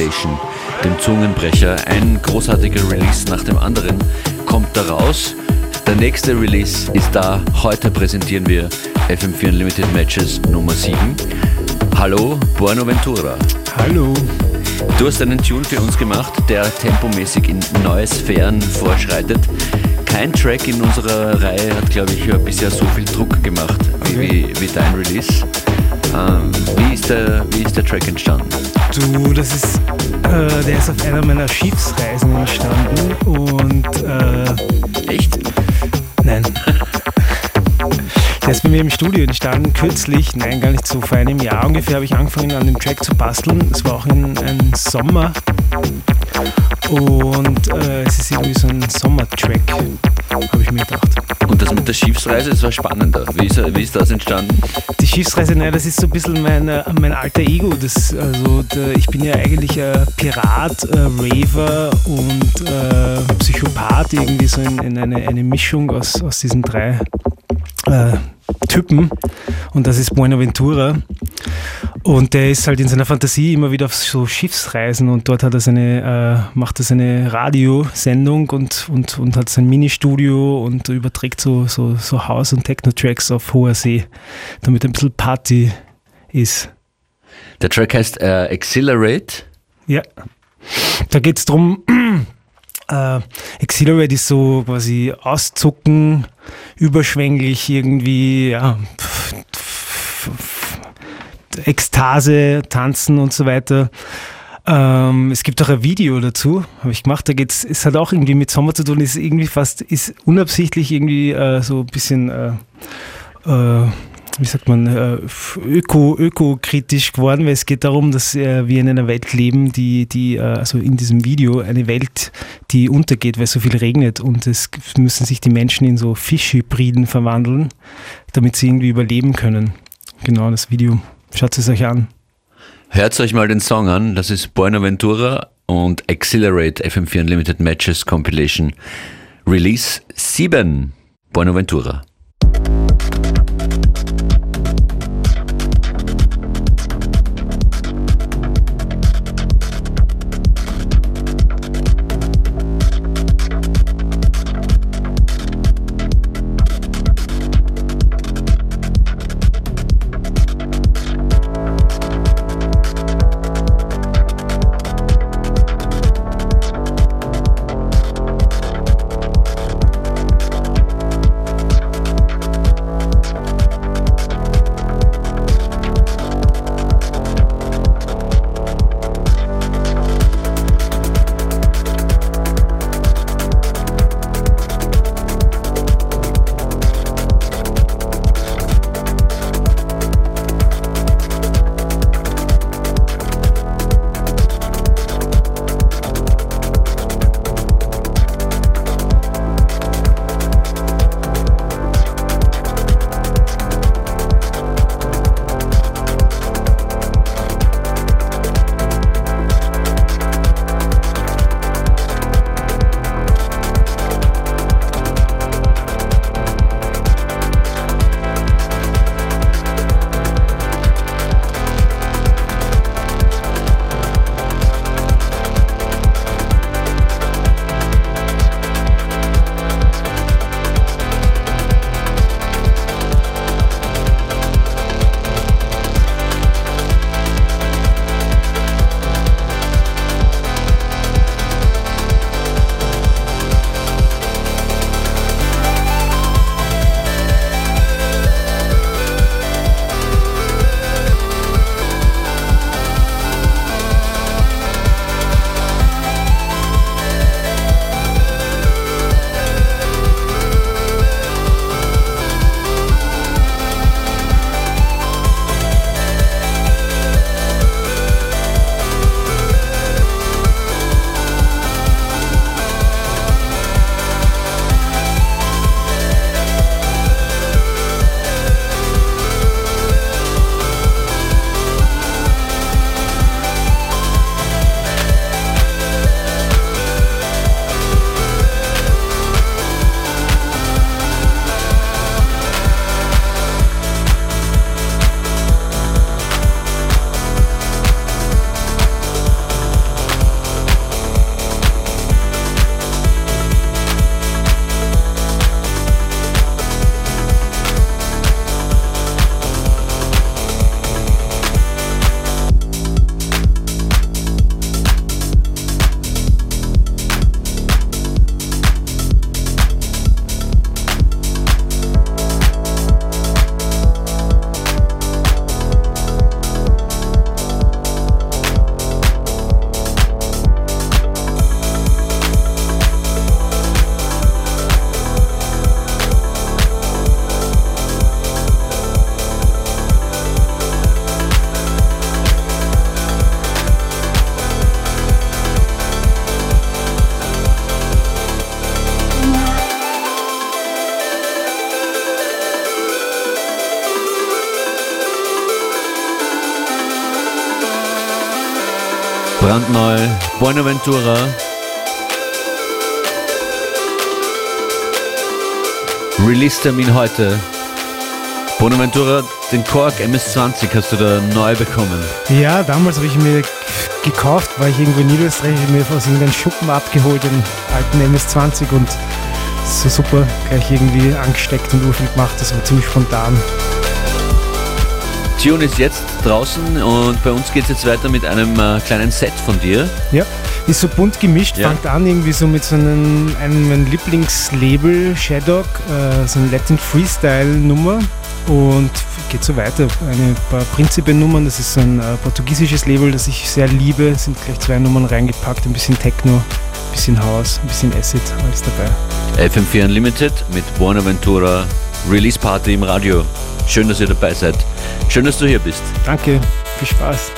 Compilation, dem Zungenbrecher. Ein großartiger Release nach dem anderen kommt da raus. Der nächste Release ist da. Heute präsentieren wir FM4 Unlimited Matches Nummer 7. Hallo, Buenaventura. Hallo. Du hast einen Tune für uns gemacht, der tempomäßig in neue Sphären vorschreitet. Kein Track in unserer Reihe hat, glaube ich, bisher so viel Druck gemacht okay. wie, wie dein Release. Ähm, wie, ist der, wie ist der Track entstanden? Du, das ist, äh, der ist auf einer meiner Schiffsreisen entstanden und äh, echt? Nein. Der ist bei mir im Studio entstanden, kürzlich, nein, gar nicht so, vor einem Jahr ungefähr habe ich angefangen an dem Track zu basteln. Es war auch ein, ein Sommer und äh, es ist irgendwie so ein Sommertrack, habe ich mir gedacht. Und das mit der Schiffsreise, das war spannender. Wie ist, wie ist das entstanden? Die Schiffsreise, nein, das ist so ein bisschen mein, äh, mein alter Ego. Das, also, der, ich bin ja eigentlich ein Pirat, ein Raver und äh, Psychopath, irgendwie so in, in eine, eine Mischung aus, aus diesen drei äh, Typen. Und das ist Buenaventura. Und der ist halt in seiner Fantasie immer wieder auf so Schiffsreisen und dort hat er seine, äh, macht er seine Radiosendung und, und, und hat sein Ministudio und überträgt so, so, so House- und Techno-Tracks auf hoher See, damit ein bisschen Party ist. Der Track heißt äh, Accelerate. Ja. Da geht es darum, äh, Accelerate ist so quasi auszucken, überschwänglich irgendwie, ja, Ekstase, Tanzen und so weiter. Ähm, es gibt auch ein Video dazu, habe ich gemacht. Da geht's, es hat auch irgendwie mit Sommer zu tun. Ist irgendwie fast, ist unabsichtlich irgendwie äh, so ein bisschen, äh, äh, wie sagt man, äh, öko, ökokritisch geworden, weil es geht darum, dass äh, wir in einer Welt leben, die, die äh, also in diesem Video eine Welt, die untergeht, weil so viel regnet und es müssen sich die Menschen in so Fischhybriden verwandeln, damit sie irgendwie überleben können. Genau, das Video. Schaut es euch an. Hört euch mal den Song an. Das ist Buenaventura und Accelerate FM4 Unlimited Matches Compilation. Release 7. Buenaventura. Brandneu. Buenaventura. Release-Termin heute. Bonaventura, den Korg MS-20 hast du da neu bekommen. Ja, damals habe ich mir gekauft, war ich irgendwo in Niederösterreich, mir aus irgendeinem Schuppen abgeholt, den alten MS-20 und so super, gleich irgendwie angesteckt und urviel gemacht, das war ziemlich spontan. Tune ist jetzt draußen und bei uns geht es jetzt weiter mit einem äh, kleinen Set von dir. Ja, ist so bunt gemischt, ja. fängt an irgendwie so mit so einem, einem Lieblingslabel, Shadok, äh, so eine Latin Freestyle-Nummer und geht so weiter. Ein paar Prinzipe-Nummern, das ist so ein äh, portugiesisches Label, das ich sehr liebe, sind gleich zwei Nummern reingepackt, ein bisschen Techno, ein bisschen House, ein bisschen Acid, alles dabei. FM4 Unlimited mit Buenaventura Release Party im Radio. Schön, dass ihr dabei seid. Schön, dass du hier bist. Danke, viel Spaß.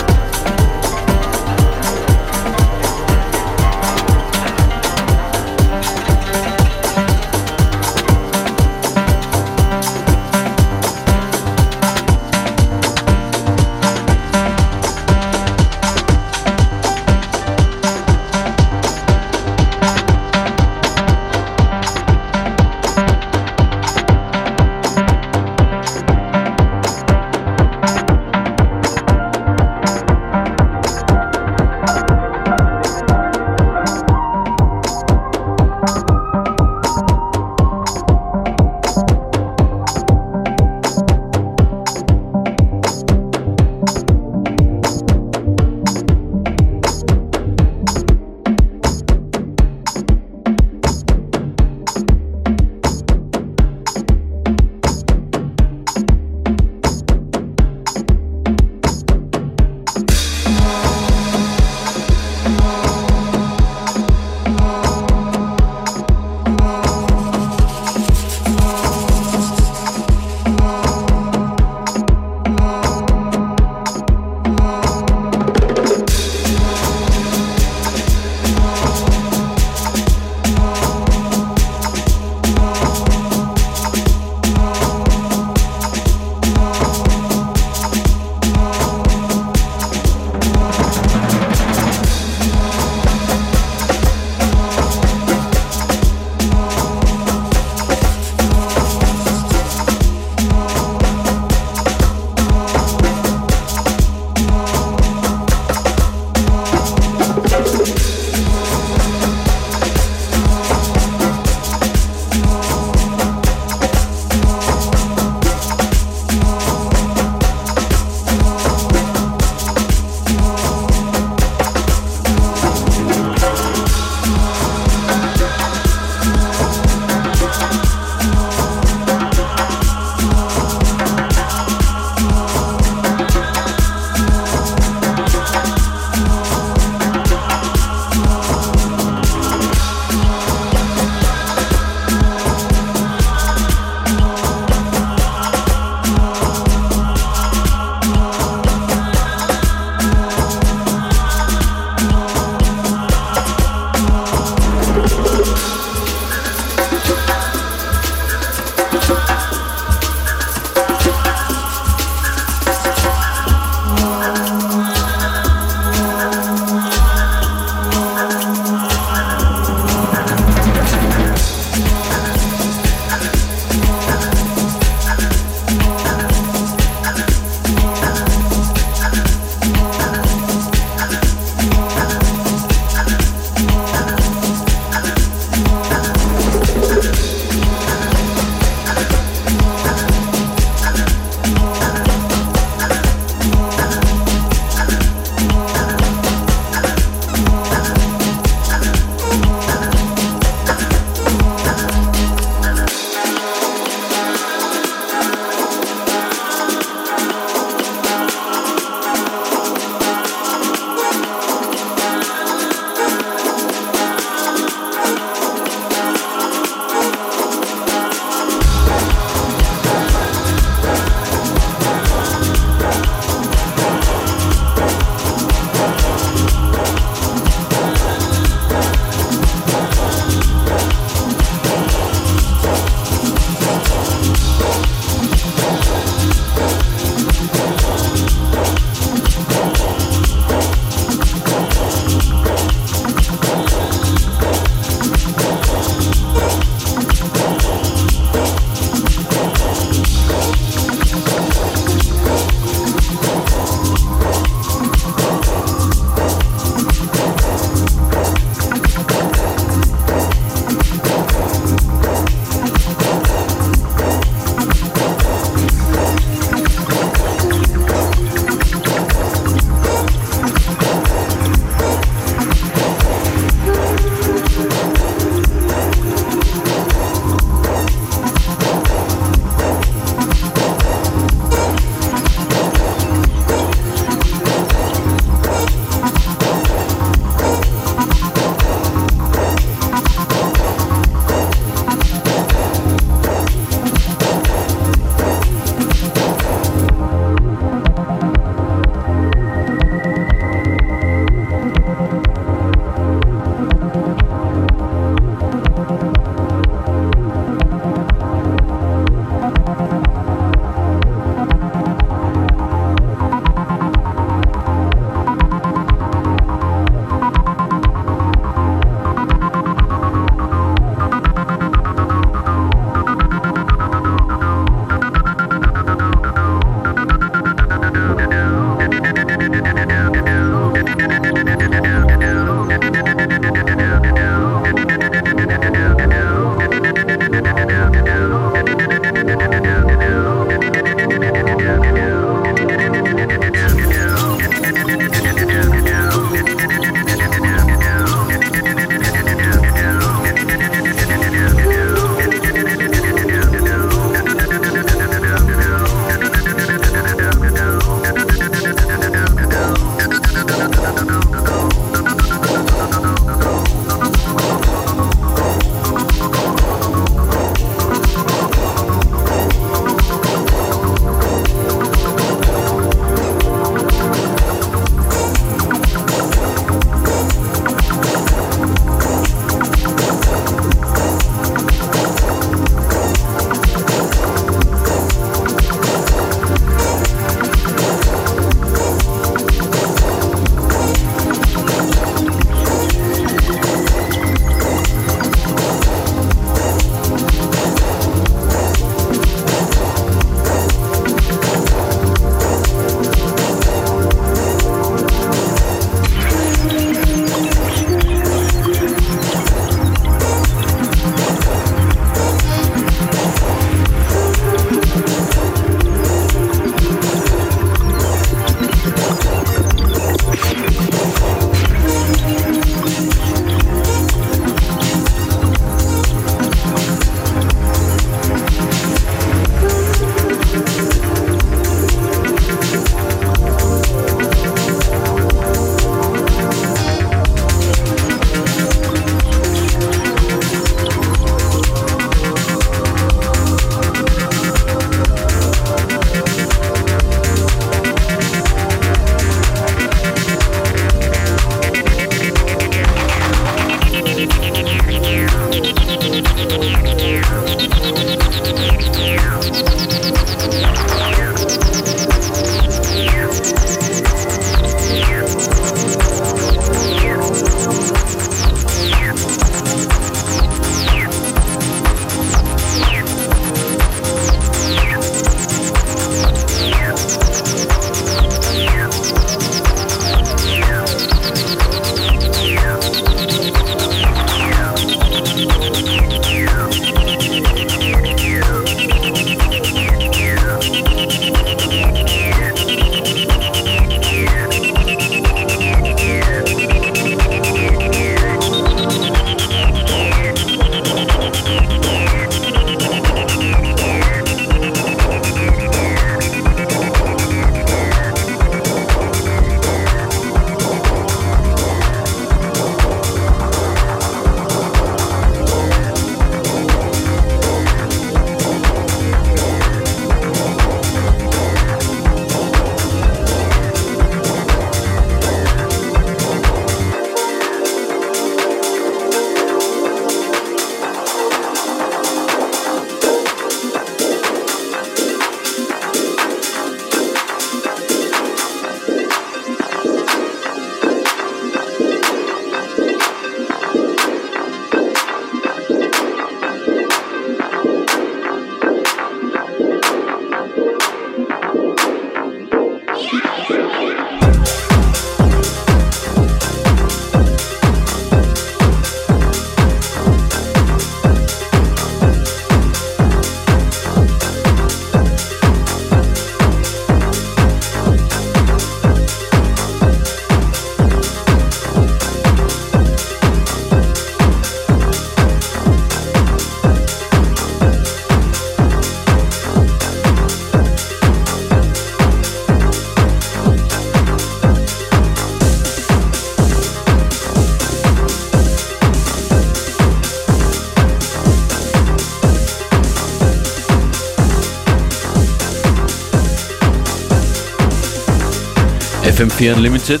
FM4 Unlimited.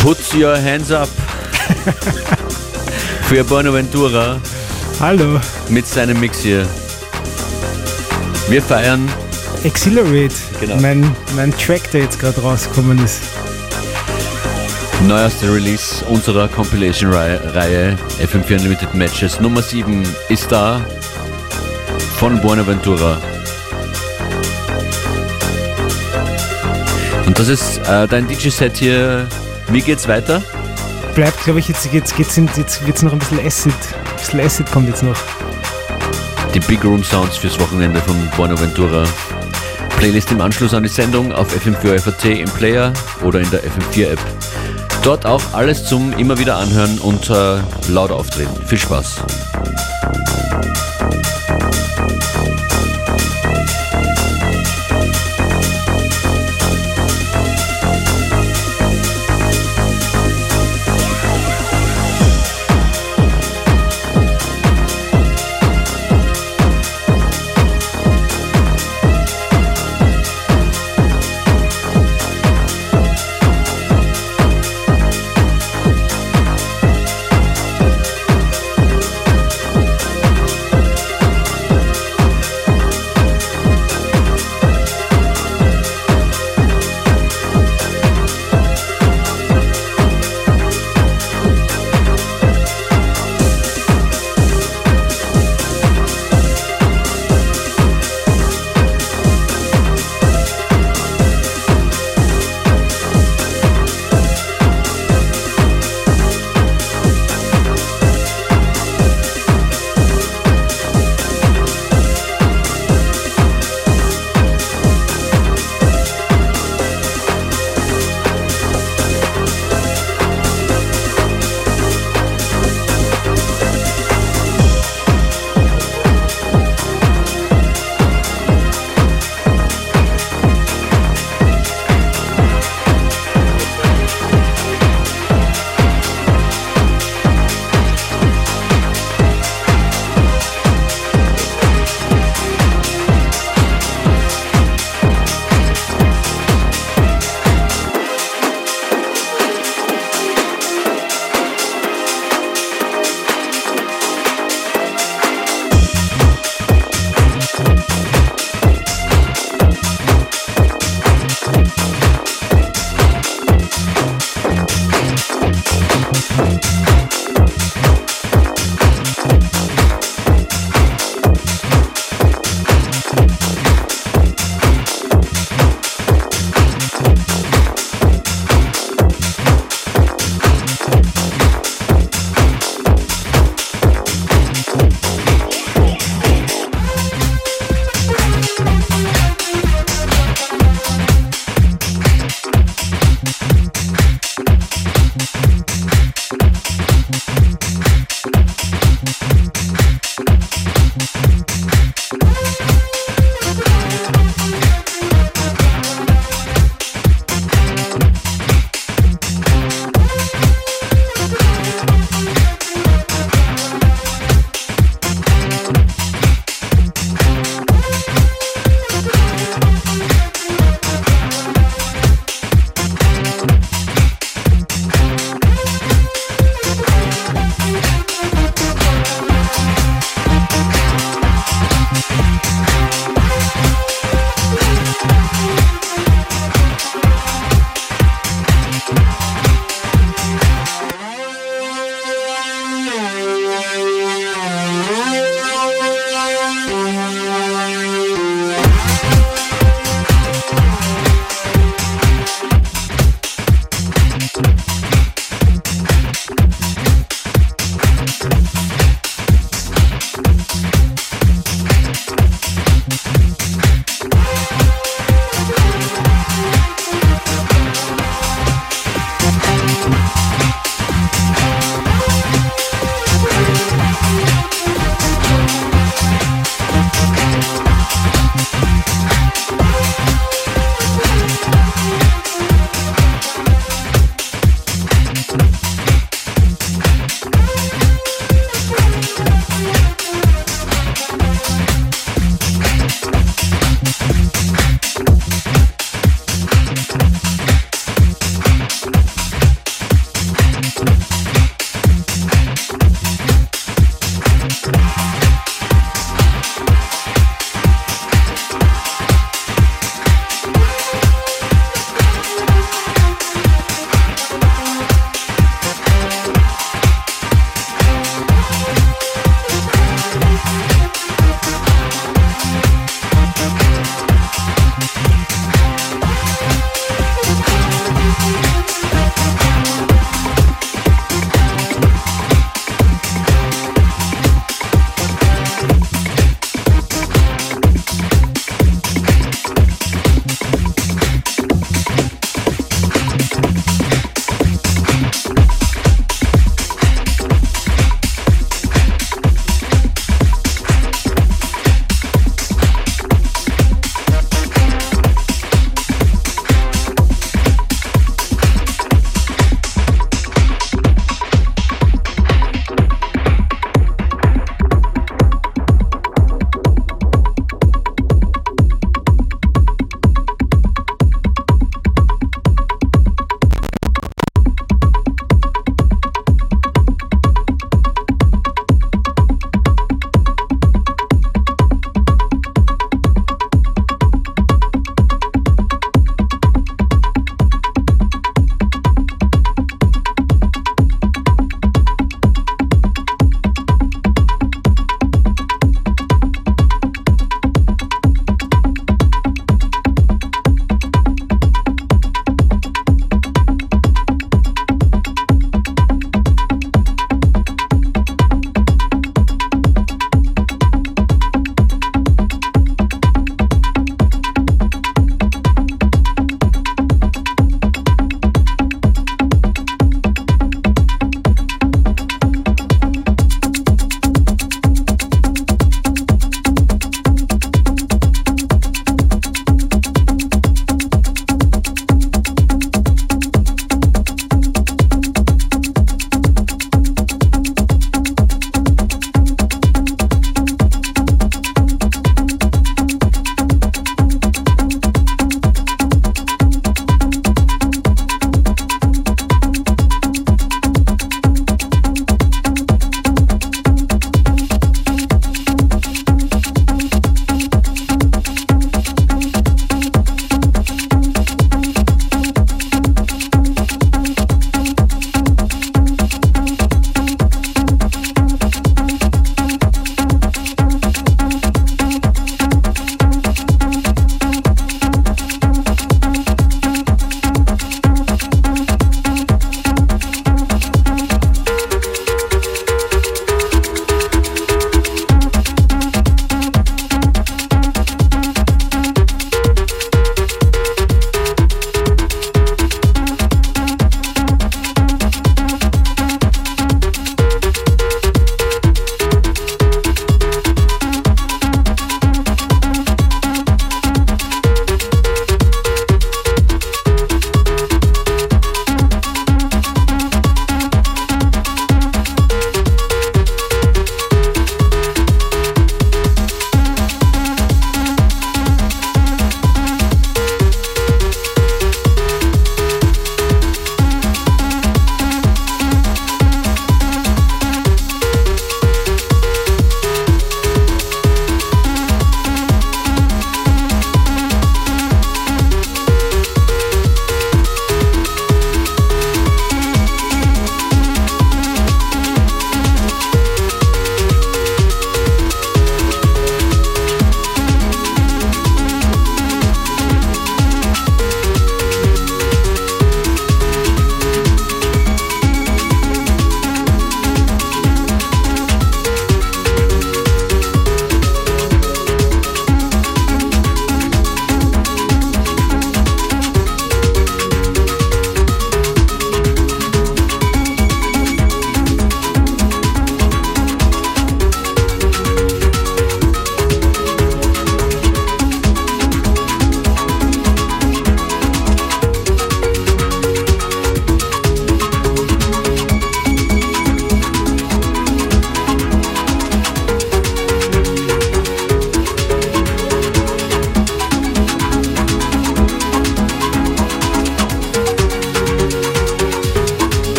Put your hands up für Bonaventura Hallo. mit seinem Mix hier. Wir feiern Exhilarate, Genau. mein, mein Track, der jetzt gerade rausgekommen ist. neueste Release unserer Compilation-Reihe FM4 Unlimited Matches. Nummer 7 ist da von Buenaventura. Und das ist äh, dein DJ-Set hier. Wie geht's weiter? Bleibt, glaube ich, jetzt, jetzt, geht's in, jetzt wird's noch ein bisschen Acid. Ein bisschen Acid kommt jetzt noch. Die Big Room Sounds fürs Wochenende von Buenaventura. Playlist im Anschluss an die Sendung auf FM4 FAT im Player oder in der FM4 App. Dort auch alles zum immer wieder anhören und äh, laut auftreten. Viel Spaß.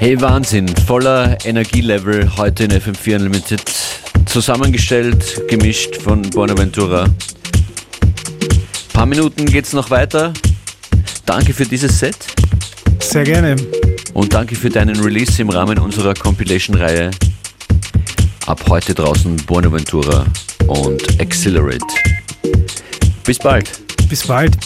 Hey Wahnsinn, voller Energielevel heute in FM4 Unlimited. Zusammengestellt, gemischt von Bonaventura. Paar Minuten geht's noch weiter. Danke für dieses Set. Sehr gerne. Und danke für deinen Release im Rahmen unserer Compilation-Reihe. Ab heute draußen Bonaventura und Accelerate. Bis bald. Bis bald.